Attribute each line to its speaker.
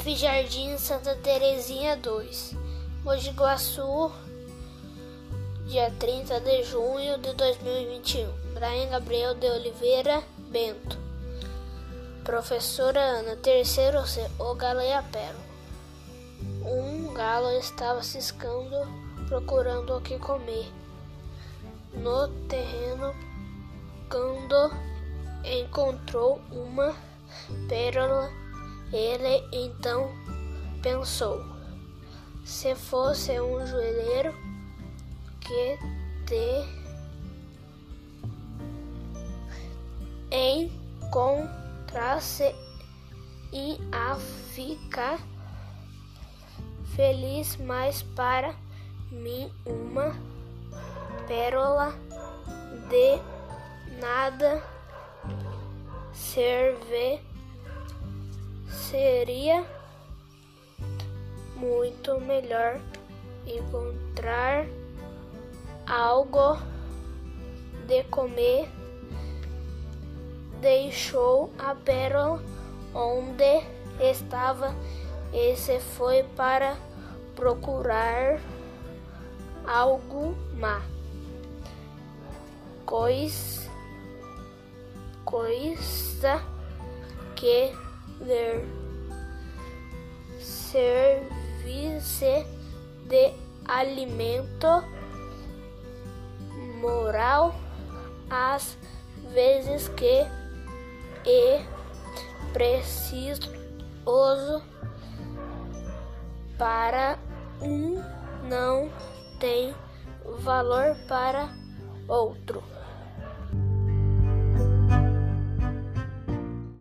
Speaker 1: BF Jardim Santa Terezinha 2, Mogi Guaçu, dia 30 de junho de 2021. Brian Gabriel de Oliveira Bento. Professora Ana, terceiro C, o galo e a pérola. Um galo estava ciscando, procurando o que comer. No terreno, quando encontrou uma pérola ele então pensou: se fosse um joelheiro que te encontrasse e a ficar feliz, mas para mim uma pérola de nada serve seria muito melhor encontrar algo de comer. Deixou a pérola onde estava e se foi para procurar algo má. Coisa, coisa que ler serviço de alimento moral às vezes que é preciso para um não tem valor para outro.